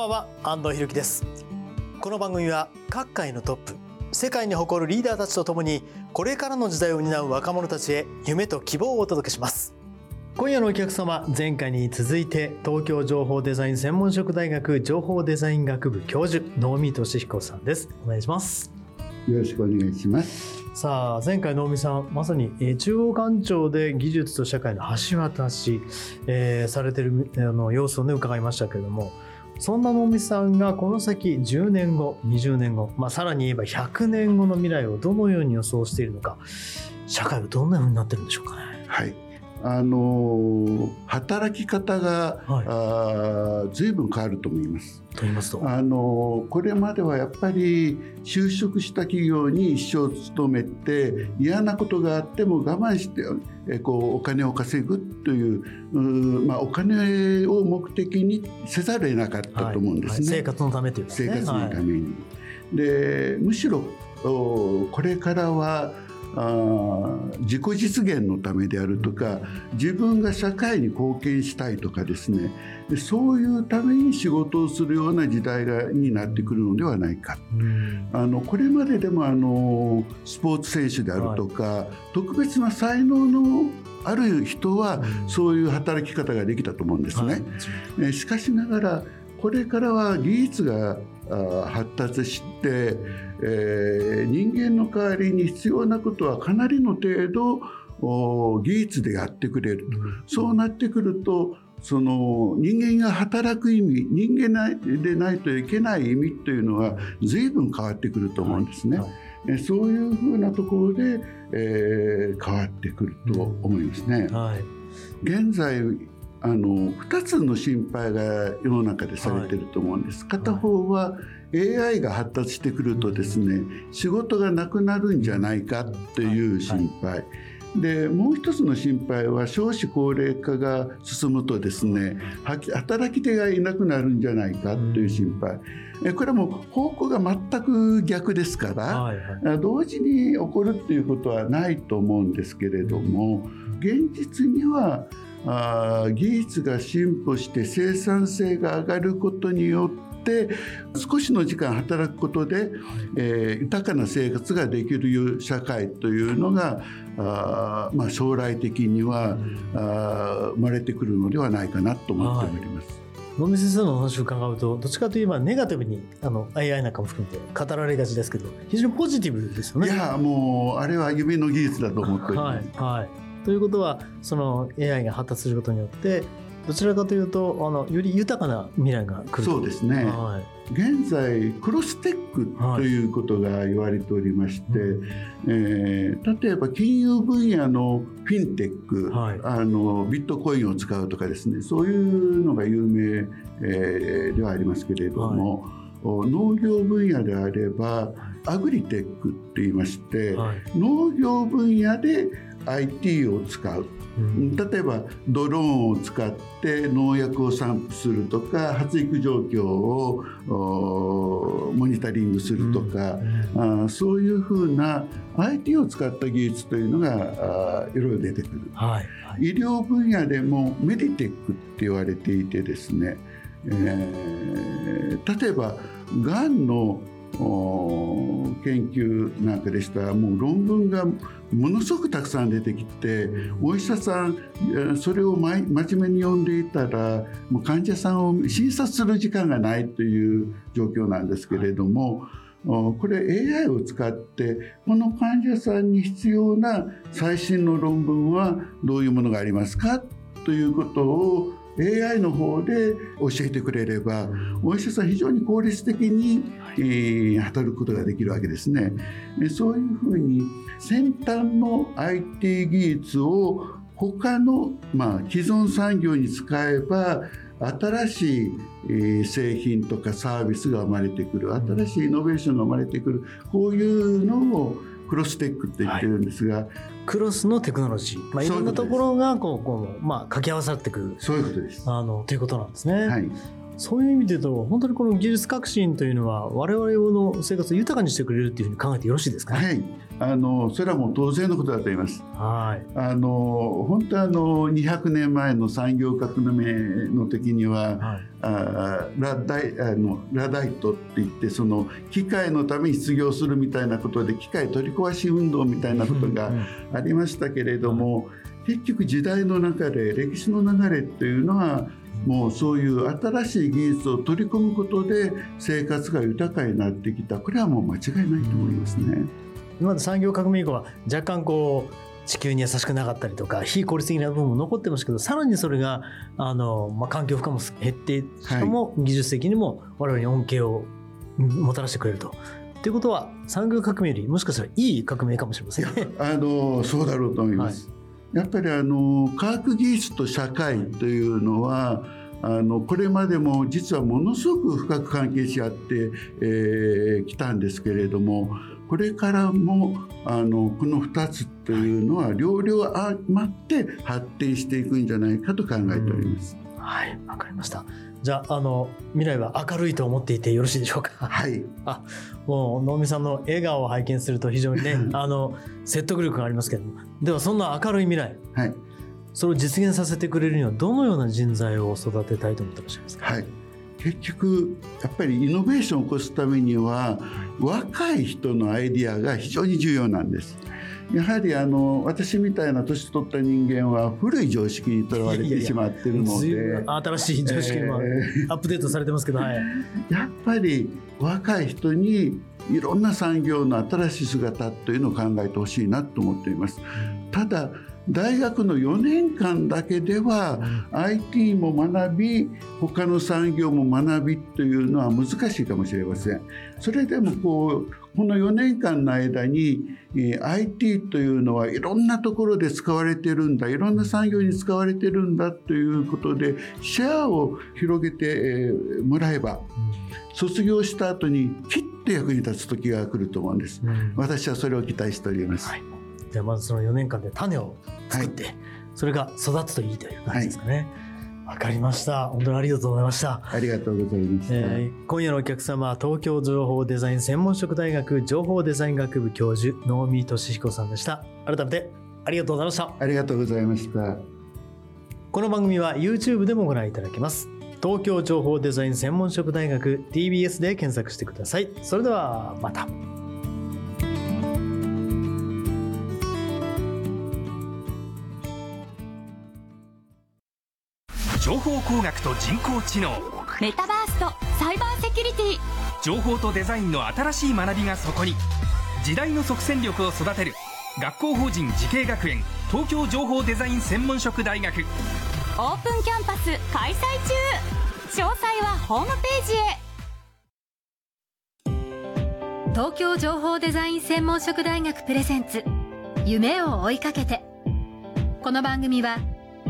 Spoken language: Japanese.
ばんは安藤博樹です。この番組は各界のトップ世界に誇るリーダーたちとともにこれからの時代を担う若者たちへ夢と希望をお届けします。今夜のお客様前回に続いて東京情報デザイン専門職大学情報デザイン学部教授能見俊彦さんです。お願いします。よろしくお願いします。さあ前回能見さんまさに、えー中央官庁で技術と社会の橋渡し、えーされてるあの様子をね伺いましたけれどもそんな能見さんがこの先10年後20年後、まあ、さらに言えば100年後の未来をどのように予想しているのか社会はどんなふうになってるんでしょうかね。はいあのー働き方が、はい。あー随分変わると思います。と言いますと、あのーこれまではやっぱり就職した企業に一生勤めて嫌なことがあっても我慢してえこうお金を稼ぐといううーまあ、お金を目的にせざるを得なかったと思うんですね。はい生活のためというかね。生活のたはい。めに。でむしろおこれからはあー自己実現のためであるとか自分が社会に貢献したいとかですね。でそういうために仕事をするような時代がになってくるのではないか。うん。あのこれまででもあのスポーツ選手であるとか、特別な才能のある人はうん。そういう働き方ができたと思うんですね。はい。えーしかしながらこれからは技術が発達して、えー人間の代わりに必要なことはかなりの程度お技術でやってくれるとそうなってくるとその人間が働く意味人間なでないといけない意味というのは随分変わってくると思うんですね。はいえーそういうふうなところで、えー変わってくると思いますね。はい現在あの2つの心配が世の中でされてると思うんです、片方は AI が発達してくるとですね仕事がなくなるんじゃないかという心配、でもう一つの心配は少子高齢化が進むとですねは働き手がいなくなるんじゃないかという心配、えこれはもう方向が全く逆ですから、はいはい。同時に起こるっていうことはないと思うんですけれども現実にはあー技術が進歩して生産性が上がることによって少しの時間働くことで、えー豊かな生活ができる社会というのがあーまあ、将来的にはあー生まれてくるのではないかなと思っております。野見先生のお話を伺うとどっちかといえばネガティブにあの AI なんかも含めて語られがちですけど非常にポジティブですよね。いやもうあれは夢の技術だと思っておりはます。いはい、ということはその AI が発達することによってどちらかというとあのより豊かな未来が来ると。そうですね。は現在クロステックということが言われておりまして、えー例えば金融分野のフィンテック、はい。あのビットコインを使うとかですねそういうのが有名、えーではありますけれども、お農業分野であればアグリテックって言いまして、いはい。農業分野で IT を使う。うん。例えばドローンを使って農薬を散布するとか発育状況をおモニタリングするとか、あーそういうふうな IT を使った技術というのがあーいろいろ出てくる。はいはい。医療分野でもメディテックって言われていてですね、えー例えばがんの研究なんかでした。らもう論文がものすごくたくさん出てきてお医者さんそれを真面目に読んでいたらもう患者さんを診察する時間がないという状況なんですけれども。これ AI を使ってこの患者さんに必要な最新の論文はどういうものがありますか？ということを AI の方で教えてくれればお医者さん非常に効率的に、えー、働くことができるわけですね。そういうふうに先端の IT 技術を他の、まあ、既存産業に使えば新しい製品とかサービスが生まれてくる。新しいイノベーションが生まれてくる。こういうのをクロステックって言ってるんですが、はい、クロスのテクノロジー、まあ、いろんなところがこうこう、まあ、掛け合わさってくる。そういうことです。あのということなんですね。はいそういう意味で言うと本当にこの技術革新というのは我々の生活を豊かにしてくれるっていうふうに考えてよろしいですか、ね、はい。あのそれはもう当然のことだと思います。はい、あの本当あの200年前の産業革命の時には、はい、あラダイあのラダイトって言ってその機械のために失業するみたいなことで機械取り壊し運動みたいなことがありましたけれども、結局時代の中で歴史の流れっていうのはもうそういう新しい技術を取り込むことで生活が豊かになってきたこれはもう間違いないと思いますね。今まで産業革命以降は若干こう地球に優しくなかったりとか非効率的な部分も残ってますけどさらにそれがあの、まあ、環境負荷も減ってしかも技術的にも我々に恩恵をもたらしてくれると。ということは産業革命よりもしかしたらいい革命かもしれませんね。あのそうだろうと思います。はい、やっぱりあの科学技術と社会というのはあのこれまでも実はものすごく深く関係し合ってき、えー、たんですけれどもこれからもあのこの2つというのは両々相まって発展していくんじゃないかと考えております。はい。わかりましたじゃああの未来は明るいと思っていてよろしいでしょうか？はい。あもう能見さんの笑顔を拝見すると非常にねあの説得力がありますけども。ではそんな明るい未来、はい、それを実現させてくれるにはどのような人材を育てたいと思ってらっしゃいますか、はい結局やっぱりイノベーションを起こすためには若い人のアイディアが非常に重要なんです。やはりあの私みたいな年取った人間は古い常識にとらわれてしまってるので。新しい常識もアップデートされてますけど、はい、やっぱり若い人にいろんな産業の新しい姿というのを考えてほしいなと思っています。ただ大学の4年間だけでは IT も学び他の産業も学びというのは難しいかもしれません。それでもこうこの4年間の間に IT というのはいろんなところで使われてるんだいろんな産業に使われてるんだということでシェアを広げてもらえば卒業した後にきっと役に立つ時が来ると思うんです。私はそれを期待しております。はいじゃあまずその4年間で種を作って、はい、それが育つといいという感じですかね。わ、はい、かりました。本当にありがとうございました。ありがとうございました。えー、今夜のお客様は東京情報デザイン専門職大学情報デザイン学部教授能見俊彦さんでした。改めてありがとうございました。ありがとうございました。この番組は YouTube でもご覧いただけます。東京情報デザイン専門職大学 TBS で検索してください。それではまた。情報工学と人工知能。メタバースとサイバーセキュリティ。情報とデザインの新しい学びがそこに。時代の即戦力を育てる。学校法人慈恵学園東京情報デザイン専門職大学。オープンキャンパス開催中。詳細はホームページへ。東京情報デザイン専門職大学プレゼンツ。夢を追いかけて。この番組は